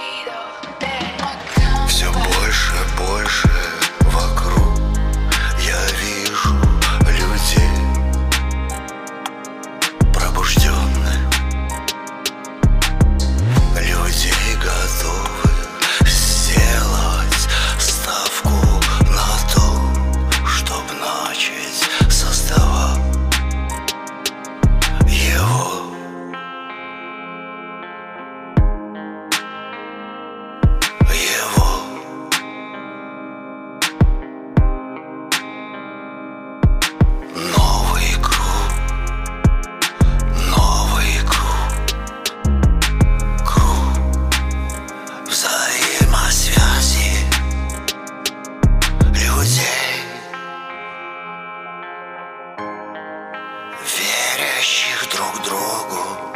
olvido. противостоящих друг другу.